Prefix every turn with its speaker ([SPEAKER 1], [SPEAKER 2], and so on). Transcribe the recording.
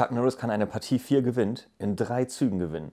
[SPEAKER 1] Chuck Norris kann eine Partie 4 gewinnt in drei Zügen gewinnen.